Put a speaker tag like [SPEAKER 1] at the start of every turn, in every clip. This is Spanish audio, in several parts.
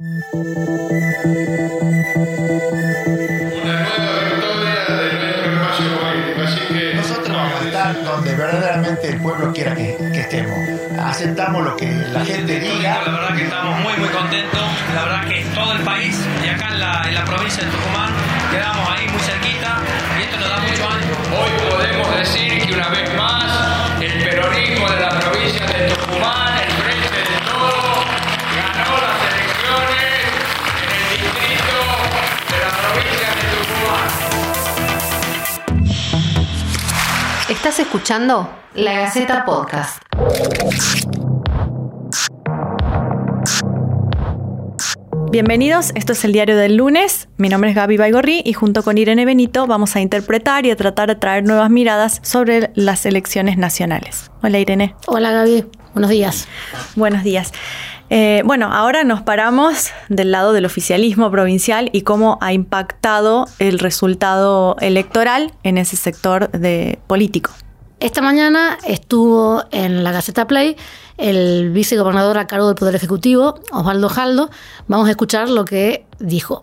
[SPEAKER 1] Nosotros vamos a estar donde verdaderamente el pueblo quiera que, que estemos. Aceptamos lo que la gente diga.
[SPEAKER 2] La verdad que estamos muy muy contentos, la verdad que todo el país y acá en la, en la provincia de Tucumán quedamos ahí muy cerquita y esto nos da mucho
[SPEAKER 3] escuchando La Gaceta Podcast.
[SPEAKER 4] Bienvenidos, esto es el diario del lunes. Mi nombre es Gaby Baigorri y junto con Irene Benito vamos a interpretar y a tratar de traer nuevas miradas sobre las elecciones nacionales. Hola Irene.
[SPEAKER 5] Hola Gaby, buenos días.
[SPEAKER 4] Buenos días. Eh, bueno, ahora nos paramos del lado del oficialismo provincial y cómo ha impactado el resultado electoral en ese sector de político.
[SPEAKER 5] Esta mañana estuvo en la Gaceta Play el vicegobernador a cargo del Poder Ejecutivo, Osvaldo Jaldo. Vamos a escuchar lo que dijo.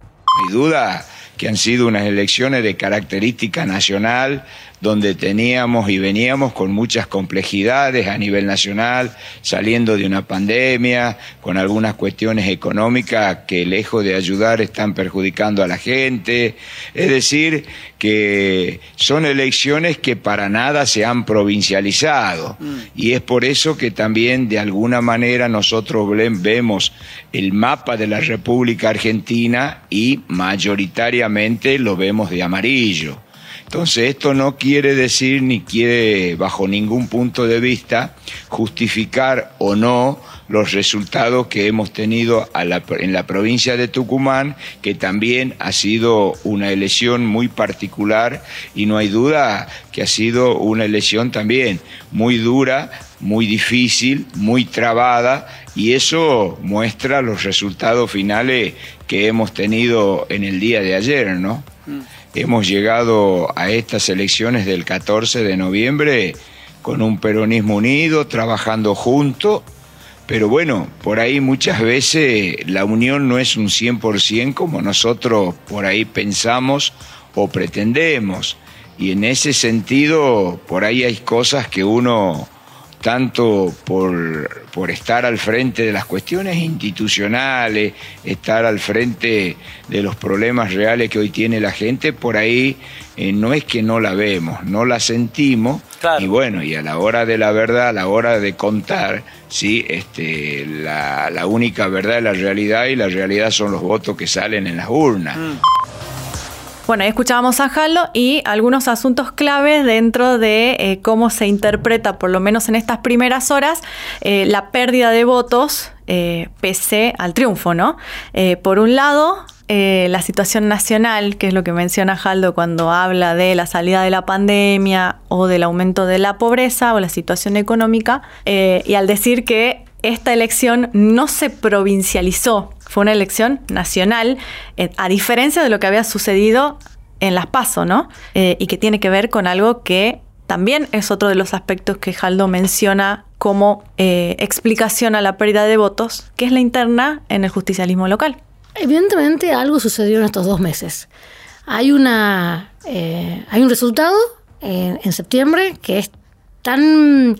[SPEAKER 6] Hay duda que han sido unas elecciones de característica nacional, donde teníamos y veníamos con muchas complejidades a nivel nacional, saliendo de una pandemia, con algunas cuestiones económicas que lejos de ayudar están perjudicando a la gente. Es decir, que son elecciones que para nada se han provincializado. Y es por eso que también de alguna manera nosotros vemos el mapa de la República Argentina y mayoritariamente lo vemos de amarillo. Entonces esto no quiere decir ni quiere bajo ningún punto de vista justificar o no los resultados que hemos tenido a la- en la provincia de Tucumán, que también ha sido una elección muy particular y no hay duda que ha sido una elección también muy dura, muy difícil, muy trabada y eso muestra los resultados finales que hemos tenido en el día de ayer, ¿no? Hemos llegado a estas elecciones del 14 de noviembre con un peronismo unido, trabajando junto, pero bueno, por ahí muchas veces la unión no es un 100% como nosotros por ahí pensamos o pretendemos. Y en ese sentido, por ahí hay cosas que uno tanto por, por estar al frente de las cuestiones institucionales, estar al frente de los problemas reales que hoy tiene la gente, por ahí eh, no es que no la vemos, no la sentimos,
[SPEAKER 2] Claro.
[SPEAKER 6] y bueno, y a la hora de la verdad, a la hora de contar, sí, este, la, la única verdad es la realidad y la realidad son los votos que salen en las urnas.
[SPEAKER 4] Bueno, ahí escuchábamos a Jaldo y algunos asuntos claves dentro de eh, cómo se interpreta, por lo menos en estas primeras horas, eh, la pérdida de votos eh, pese al triunfo, ¿no? Por un lado, la situación nacional, que es lo que menciona Jaldo cuando habla de la salida de la pandemia o del aumento de la pobreza o la situación económica, y al decir que esta elección no se provincializó, fue una elección nacional, eh, a diferencia de lo que había sucedido en las PASO, ¿no? Eh, y que tiene que ver con algo que también es otro de los aspectos que Jaldo menciona como eh, explicación a la pérdida de votos, que es la interna en el justicialismo local.
[SPEAKER 5] Evidentemente algo sucedió en estos dos meses. Hay, una, hay un resultado en septiembre que es tan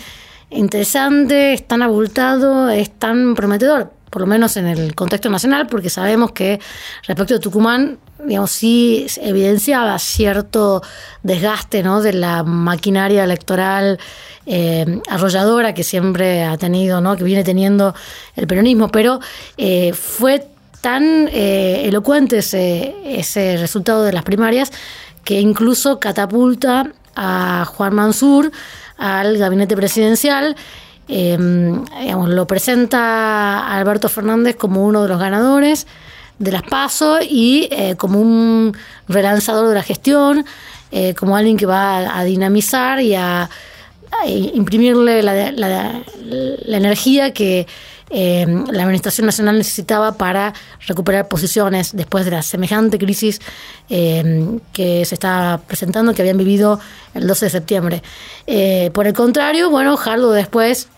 [SPEAKER 5] interesante, es tan abultado, es tan prometedor, por lo menos en el contexto nacional, porque sabemos que respecto a Tucumán, digamos, sí evidenciaba cierto desgaste ¿no? de la maquinaria electoral eh, arrolladora que siempre ha tenido, ¿no? que viene teniendo el peronismo, pero eh, fue tan eh, elocuente ese, ese resultado de las primarias que incluso catapulta a Juan Mansur al gabinete presidencial. eh, digamos, lo presenta a Alberto Fernández como uno de los ganadores de las PASO y eh, como un relanzador de la gestión, eh, como alguien que va a, a dinamizar y a, imprimirle la- la energía que eh, la Administración Nacional necesitaba para recuperar posiciones después de la semejante crisis eh, que se estaba presentando, que habían vivido el 12 de septiembre. Eh, por el contrario, bueno, Jaldo después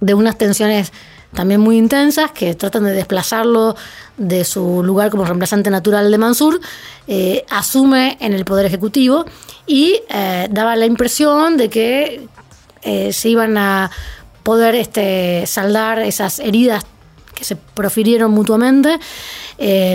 [SPEAKER 5] de unas tensiones también muy intensas que tratan de desplazarlo de su lugar como reemplazante natural de Mansur, eh, asume en el Poder Ejecutivo y eh, daba la impresión de que se iban a poder este, saldar esas heridas que se profirieron mutuamente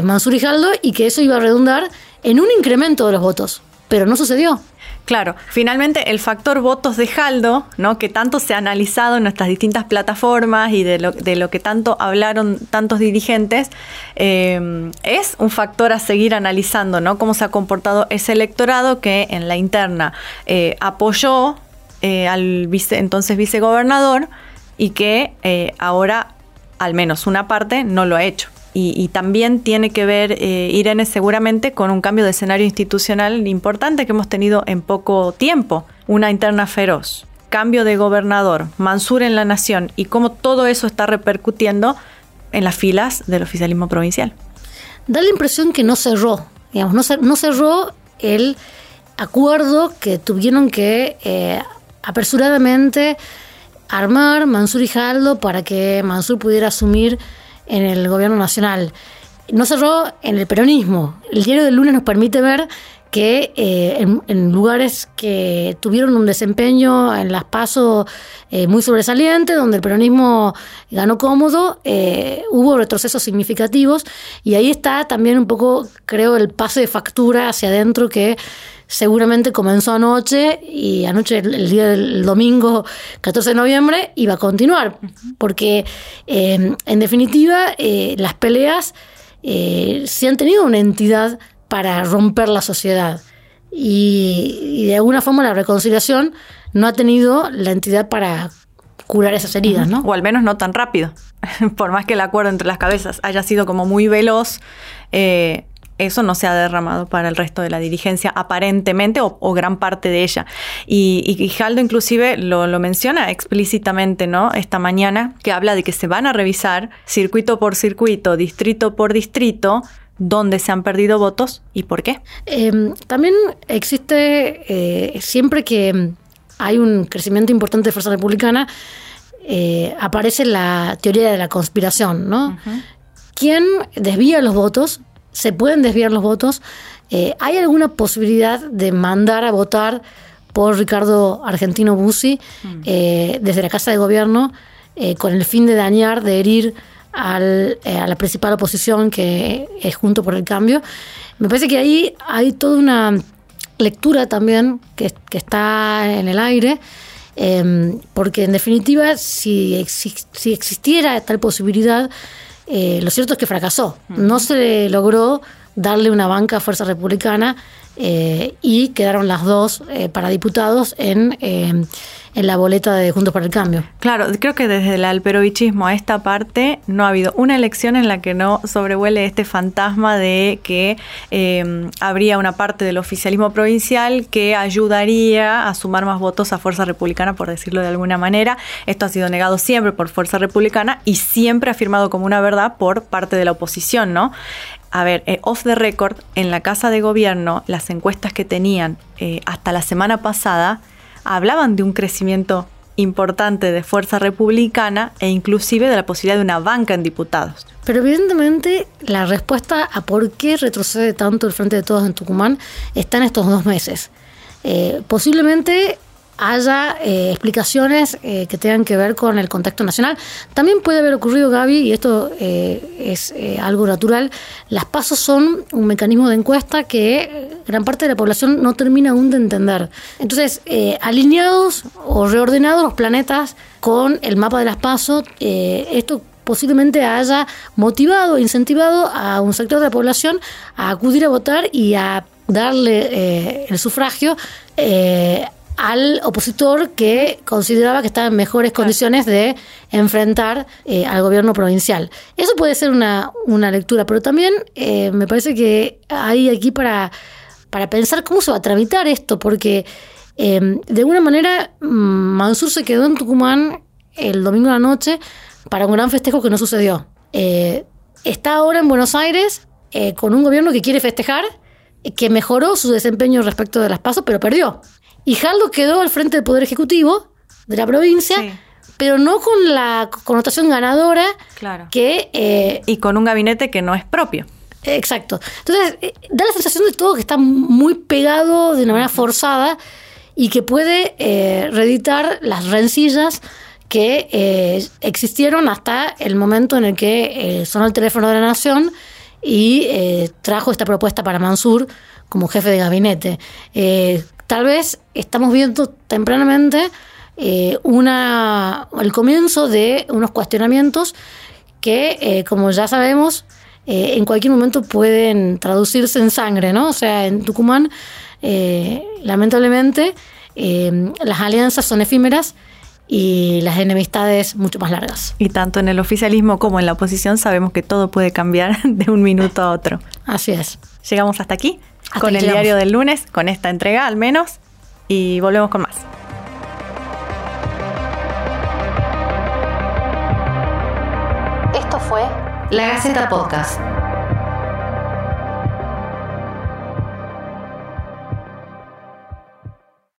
[SPEAKER 5] Mansur y Jaldo y que eso iba a redundar en un incremento de los votos. Pero no sucedió.
[SPEAKER 4] Claro, finalmente el factor votos de Jaldo, ¿no? que tanto se ha analizado en nuestras distintas plataformas y de lo, de lo que tanto hablaron tantos dirigentes, eh, es un factor a seguir analizando, ¿no? Cómo se ha comportado ese electorado que en la interna eh, apoyó eh, al entonces vicegobernador y que ahora, al menos una parte, no lo ha hecho. Y, también tiene que ver, eh, Irene, seguramente con un cambio de escenario institucional importante que hemos tenido en poco tiempo. Una interna feroz, cambio de gobernador, Mansur en la nación y cómo todo eso está repercutiendo en las filas del oficialismo provincial.
[SPEAKER 5] Da la impresión que no cerró, digamos, no, cerró el acuerdo que tuvieron que eh, apresuradamente armar Mansur y Jaldo para que Mansur pudiera asumir en el gobierno nacional. No cerró en el peronismo. El diario del lunes nos permite ver que eh, en, lugares que tuvieron un desempeño en las pasos eh, muy sobresaliente, donde el peronismo ganó cómodo, eh, hubo retrocesos significativos y ahí está también un poco, creo, el pase de factura hacia adentro que seguramente comenzó anoche y anoche, el, día del domingo 14 de noviembre, iba a continuar. Porque, em, en definitiva, eh, las peleas eh, se han tenido una entidad para romper la sociedad. Y, de alguna forma la reconciliación no ha tenido la entidad para curar esas heridas, ¿no?
[SPEAKER 4] O al menos no tan rápido. Por más que el acuerdo entre las cabezas haya sido como muy veloz, eh, eso no se ha derramado para el resto de la dirigencia, aparentemente, o, gran parte de ella. Y, y Jaldo inclusive lo, menciona explícitamente, ¿no? Esta mañana, que habla de que se van a revisar circuito por circuito, distrito por distrito, dónde se han perdido votos y por qué.
[SPEAKER 5] Em, también existe, eh, siempre que hay un crecimiento importante de Fuerza Republicana, eh, aparece la teoría de la conspiración, ¿no? ¿Quién desvía los votos se pueden desviar los votos. Eh, ¿Hay alguna posibilidad de mandar a votar por Ricardo Argentino Bussi mm. eh, desde la Casa de Gobierno eh, con el fin de dañar, de herir al, a la principal oposición que es Junto por el Cambio? Me parece que ahí hay toda una lectura también que, está en el aire. porque en definitiva, si, si existiera tal posibilidad, eh, lo cierto es que fracasó. No se logró darle una banca a Fuerza Republicana eh, y quedaron las dos eh, para diputados en, en la boleta de Juntos por el Cambio.
[SPEAKER 4] Claro, creo que desde el alperovichismo a esta parte no ha habido una elección en la que no sobrevuele este fantasma de que habría una parte del oficialismo provincial que ayudaría a sumar más votos a Fuerza Republicana, por decirlo de alguna manera. Esto ha sido negado siempre por Fuerza Republicana y siempre afirmado como una verdad por parte de la oposición, ¿no? A ver, eh, off the record, en la Casa de Gobierno, las encuestas que tenían eh, hasta la semana pasada hablaban de un crecimiento importante de fuerza republicana e inclusive de la posibilidad de una banca en diputados.
[SPEAKER 5] Pero evidentemente la respuesta a por qué retrocede tanto el Frente de Todos en Tucumán está en estos dos meses. Eh, posiblemente haya eh, explicaciones eh, que tengan que ver con el contexto nacional. También puede haber ocurrido, Gaby, y esto eh, es algo natural, las pasos son un mecanismo de encuesta que gran parte de la población no termina aún de entender. Entonces, alineados o reordenados los planetas con el mapa de las pasos, esto posiblemente haya motivado, incentivado a un sector de la población a acudir a votar y a darle el sufragio al opositor que consideraba que estaba en mejores condiciones de enfrentar eh, al gobierno provincial. Eso puede ser una, lectura, pero también eh, me parece que hay aquí para, para pensar cómo se va a tramitar esto, porque eh, de alguna manera mm, Mansur se quedó en Tucumán el domingo de la noche para un gran festejo que no sucedió. está ahora en Buenos Aires con un gobierno que quiere festejar, que mejoró su desempeño respecto de las pasos, pero perdió. Y Jaldo quedó al frente del Poder Ejecutivo de la provincia pero no con la connotación ganadora
[SPEAKER 4] Claro.
[SPEAKER 5] que eh,
[SPEAKER 4] Y con un gabinete que no es propio.
[SPEAKER 5] Exacto. Entonces, eh, da la sensación de todo que está muy pegado de una manera forzada y que puede eh, reeditar las rencillas que eh, existieron hasta el momento en el que sonó el teléfono de la Nación y eh, trajo esta propuesta para Mansur como jefe de gabinete. Tal vez estamos viendo tempranamente eh, una, el comienzo de unos cuestionamientos que, eh, como ya sabemos, eh, en cualquier momento pueden traducirse en sangre, ¿no? O sea, en Tucumán, lamentablemente, las alianzas son efímeras y las enemistades mucho más largas.
[SPEAKER 4] Y tanto en el oficialismo como en la oposición sabemos que todo puede cambiar de un minuto a otro.
[SPEAKER 5] Así es.
[SPEAKER 4] Llegamos hasta aquí
[SPEAKER 5] Hasta
[SPEAKER 4] con el
[SPEAKER 5] llegamos.
[SPEAKER 4] diario del lunes, con esta entrega al menos, y volvemos con más.
[SPEAKER 3] Esto fue La Gaceta Podcast.